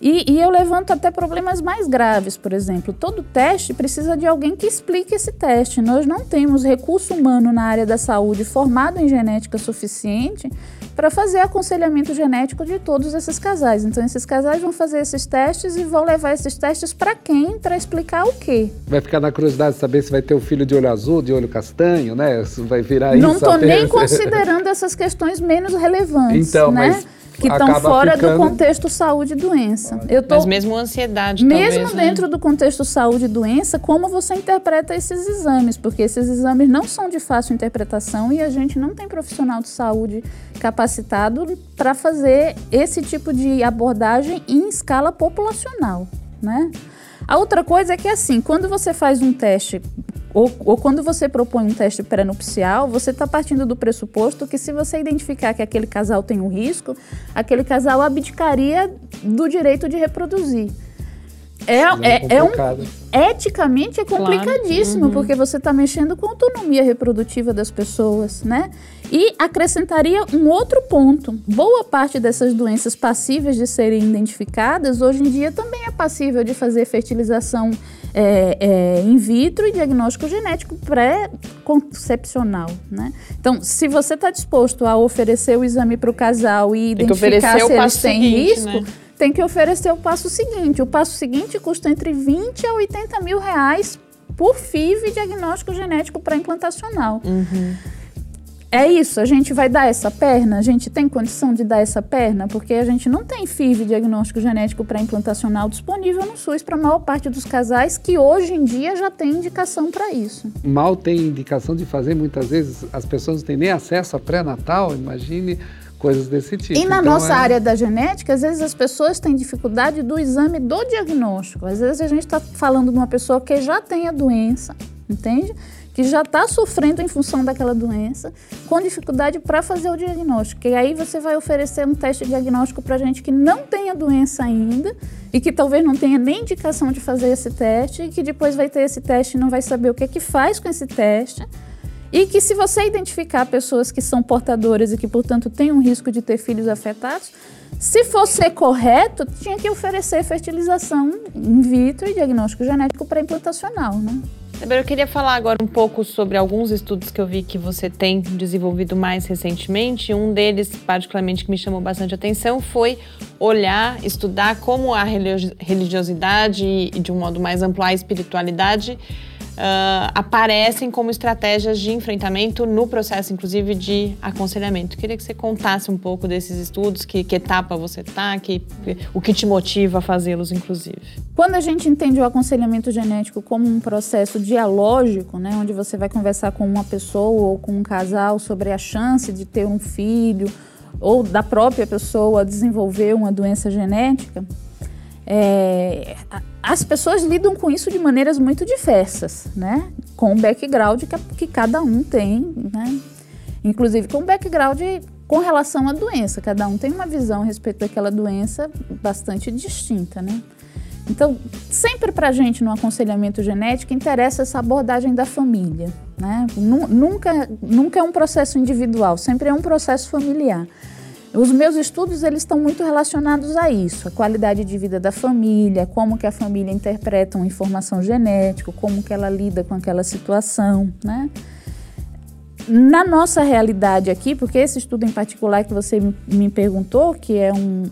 E, e, eu levanto até problemas mais graves, por exemplo. Todo teste precisa de alguém que explique esse teste. Nós não temos recurso humano na área da saúde formado em genética suficiente para fazer aconselhamento genético de todos esses casais. Então, esses casais vão fazer esses testes e vão levar esses testes para quem? Para explicar o quê? Vai ficar na curiosidade de saber se vai ter o filho de olho azul, de olho castanho, né? Se vai virar Não estou nem considerando essas questões menos relevantes. Então, né? mas que estão fora ficando... do contexto saúde e doença. Eu tô... Mas mesmo ansiedade, Mesmo talvez, dentro né? do contexto saúde e doença, como você interpreta esses exames? Porque esses exames não são de fácil interpretação e a gente não tem profissional de saúde capacitado para fazer esse tipo de abordagem em escala populacional, né? A outra coisa é que, assim, quando você faz um teste ou, ou, quando você propõe um teste pré-nupcial, você está partindo do pressuposto que se você identificar que aquele casal tem um risco, aquele casal abdicaria do direito de reproduzir. É, é, é, um, eticamente é complicadíssimo, claro. uhum. porque você está mexendo com a autonomia reprodutiva das pessoas, né? E acrescentaria um outro ponto. Boa parte dessas doenças passíveis de serem identificadas, hoje em dia também é passível de fazer fertilização é, é, in vitro e diagnóstico genético pré-concepcional, né? Então, se você está disposto a oferecer o exame para o casal e identificar se eles têm risco... Né? Tem que oferecer o passo seguinte. O passo seguinte custa entre 20 a 80 mil reais por FIV diagnóstico genético pré-implantacional. Uhum. É isso, a gente vai dar essa perna? A gente tem condição de dar essa perna? Porque a gente não tem FIV diagnóstico genético pré-implantacional disponível no SUS para a maior parte dos casais que hoje em dia já tem indicação para isso. Mal tem indicação de fazer, muitas vezes as pessoas não têm nem acesso a pré-natal, imagine coisas desse tipo. E na então, nossa é... área da genética, às vezes as pessoas têm dificuldade do exame do diagnóstico. Às vezes a gente está falando de uma pessoa que já tem a doença, entende? Que já está sofrendo em função daquela doença, com dificuldade para fazer o diagnóstico. E aí você vai oferecer um teste diagnóstico para gente que não tem a doença ainda e que talvez não tenha nem indicação de fazer esse teste e que depois vai ter esse teste e não vai saber o que é que faz com esse teste e que se você identificar pessoas que são portadoras e que, portanto, têm um risco de ter filhos afetados, se fosse correto, tinha que oferecer fertilização in vitro e diagnóstico genético pré-implantacional, né? Eu queria falar agora um pouco sobre alguns estudos que eu vi que você tem desenvolvido mais recentemente. Um deles, particularmente, que me chamou bastante atenção foi olhar, estudar como a religiosidade e, de um modo mais amplo, a espiritualidade uh, aparecem como estratégias de enfrentamento no processo, inclusive, de aconselhamento. Queria que você contasse um pouco desses estudos, que, que etapa você está, que, o que te motiva a fazê-los, inclusive. Quando a gente entende o aconselhamento genético como um processo dialógico, né, onde você vai conversar com uma pessoa ou com um casal sobre a chance de ter um filho ou da própria pessoa desenvolver uma doença genética, é, as pessoas lidam com isso de maneiras muito diversas, né? Com o background que, que cada um tem, né? Inclusive com o background com relação à doença. Cada um tem uma visão a respeito daquela doença bastante distinta, né? Então, sempre para a gente no aconselhamento genético interessa essa abordagem da família, né? Nunca, nunca é um processo individual, sempre é um processo familiar. Os meus estudos eles estão muito relacionados a isso, a qualidade de vida da família, como que a família interpreta uma informação genética, como que ela lida com aquela situação, né? Na nossa realidade aqui, porque esse estudo em particular que você me perguntou, que é um,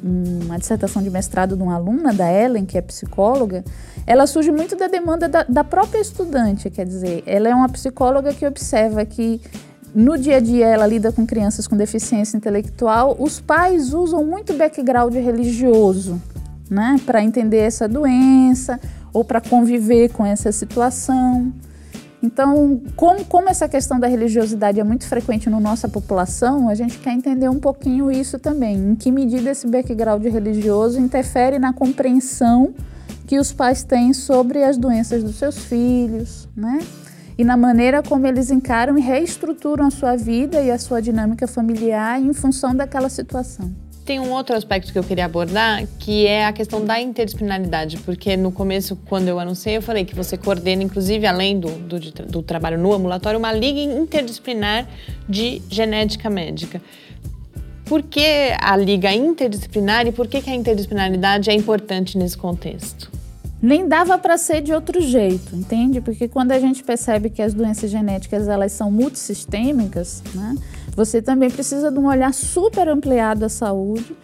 uma dissertação de mestrado de uma aluna da Ellen, que é psicóloga, ela surge muito da demanda da, da própria estudante, quer dizer, ela é uma psicóloga que observa que no dia a dia ela lida com crianças com deficiência intelectual, os pais usam muito background religioso, né, para entender essa doença ou para conviver com essa situação. Então, como, como essa questão da religiosidade é muito frequente na nossa população, a gente quer entender um pouquinho isso também. Em que medida esse background religioso interfere na compreensão que os pais têm sobre as doenças dos seus filhos, né? E na maneira como eles encaram e reestruturam a sua vida e a sua dinâmica familiar em função daquela situação. tem um outro aspecto que eu queria abordar, que é a questão da interdisciplinaridade, porque no começo, quando eu anunciei, eu falei que você coordena, inclusive, além do, do, do trabalho no ambulatório, uma liga interdisciplinar de genética médica. Por que a liga interdisciplinar e por que, que a interdisciplinaridade é importante nesse contexto? Nem dava para ser de outro jeito, entende? Porque quando a gente percebe que as doenças genéticas elas são multissistêmicas, né? Você também precisa de um olhar super ampliado da saúde,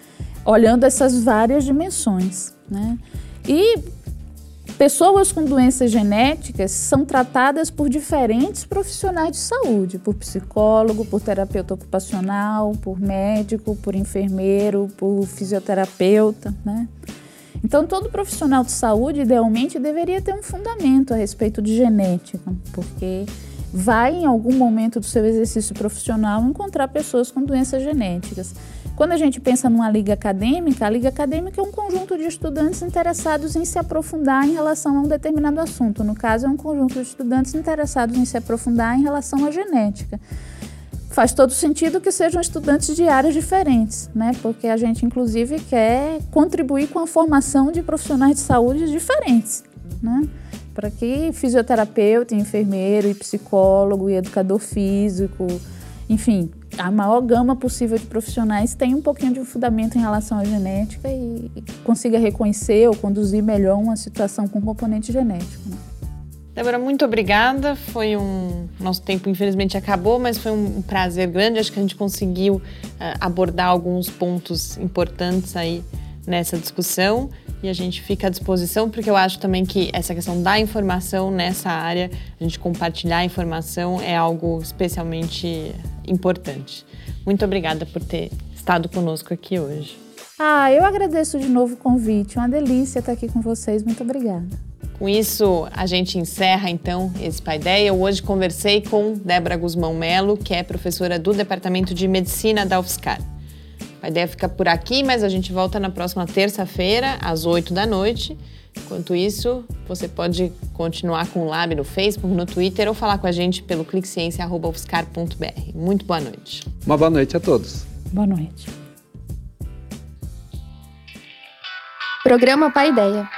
olhando essas várias dimensões, né? E Pessoas com doenças genéticas são tratadas por diferentes profissionais de saúde, por psicólogo, por terapeuta ocupacional, por médico, por enfermeiro, por fisioterapeuta, né? Então, todo profissional de saúde, idealmente, deveria ter um fundamento a respeito de genética, porque vai, em algum momento do seu exercício profissional, encontrar pessoas com doenças genéticas. Quando a gente pensa numa liga acadêmica, a liga acadêmica é um conjunto de estudantes interessados em se aprofundar em relação a um determinado assunto. No caso, é um conjunto de estudantes interessados em se aprofundar em relação à genética. Faz todo sentido que sejam estudantes de áreas diferentes, né? Porque a gente, inclusive, quer contribuir com a formação de profissionais de saúde diferentes, né? Para que fisioterapeuta, enfermeiro, e psicólogo, e educador físico, enfim, a maior gama possível de profissionais tem um pouquinho de fundamento em relação à genética e, consiga reconhecer ou conduzir melhor uma situação com componente genético. Né? Débora, muito obrigada. Foi um. Nosso tempo, infelizmente, acabou, mas foi um prazer grande. Acho que a gente conseguiu uh, abordar alguns pontos importantes aí nessa discussão e a gente fica à disposição, porque eu acho também que essa questão da informação nessa área, a gente compartilhar a informação é algo especialmente importante. Muito obrigada por ter estado conosco aqui hoje. Ah, eu agradeço de novo o convite. Uma delícia estar aqui com vocês. Muito obrigada. Com isso, a gente encerra então esse Paideia. Eu hoje conversei com Débora Guzmão Melo, que é professora do Departamento de Medicina da UFSCar. A ideia fica por aqui, mas a gente volta na próxima terça-feira, às 8 da noite. Enquanto isso, você pode continuar com o Lab no Facebook, no Twitter ou falar com a gente pelo cliqueciência.ufscar.br. Muito boa noite. Uma boa noite a todos. Boa noite. Programa Pai Ideia.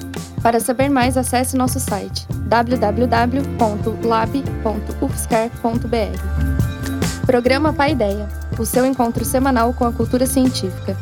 Para saber mais, acesse nosso site www.lab.ufscar.br. Programa Pai Ideia, o seu encontro semanal com a cultura científica.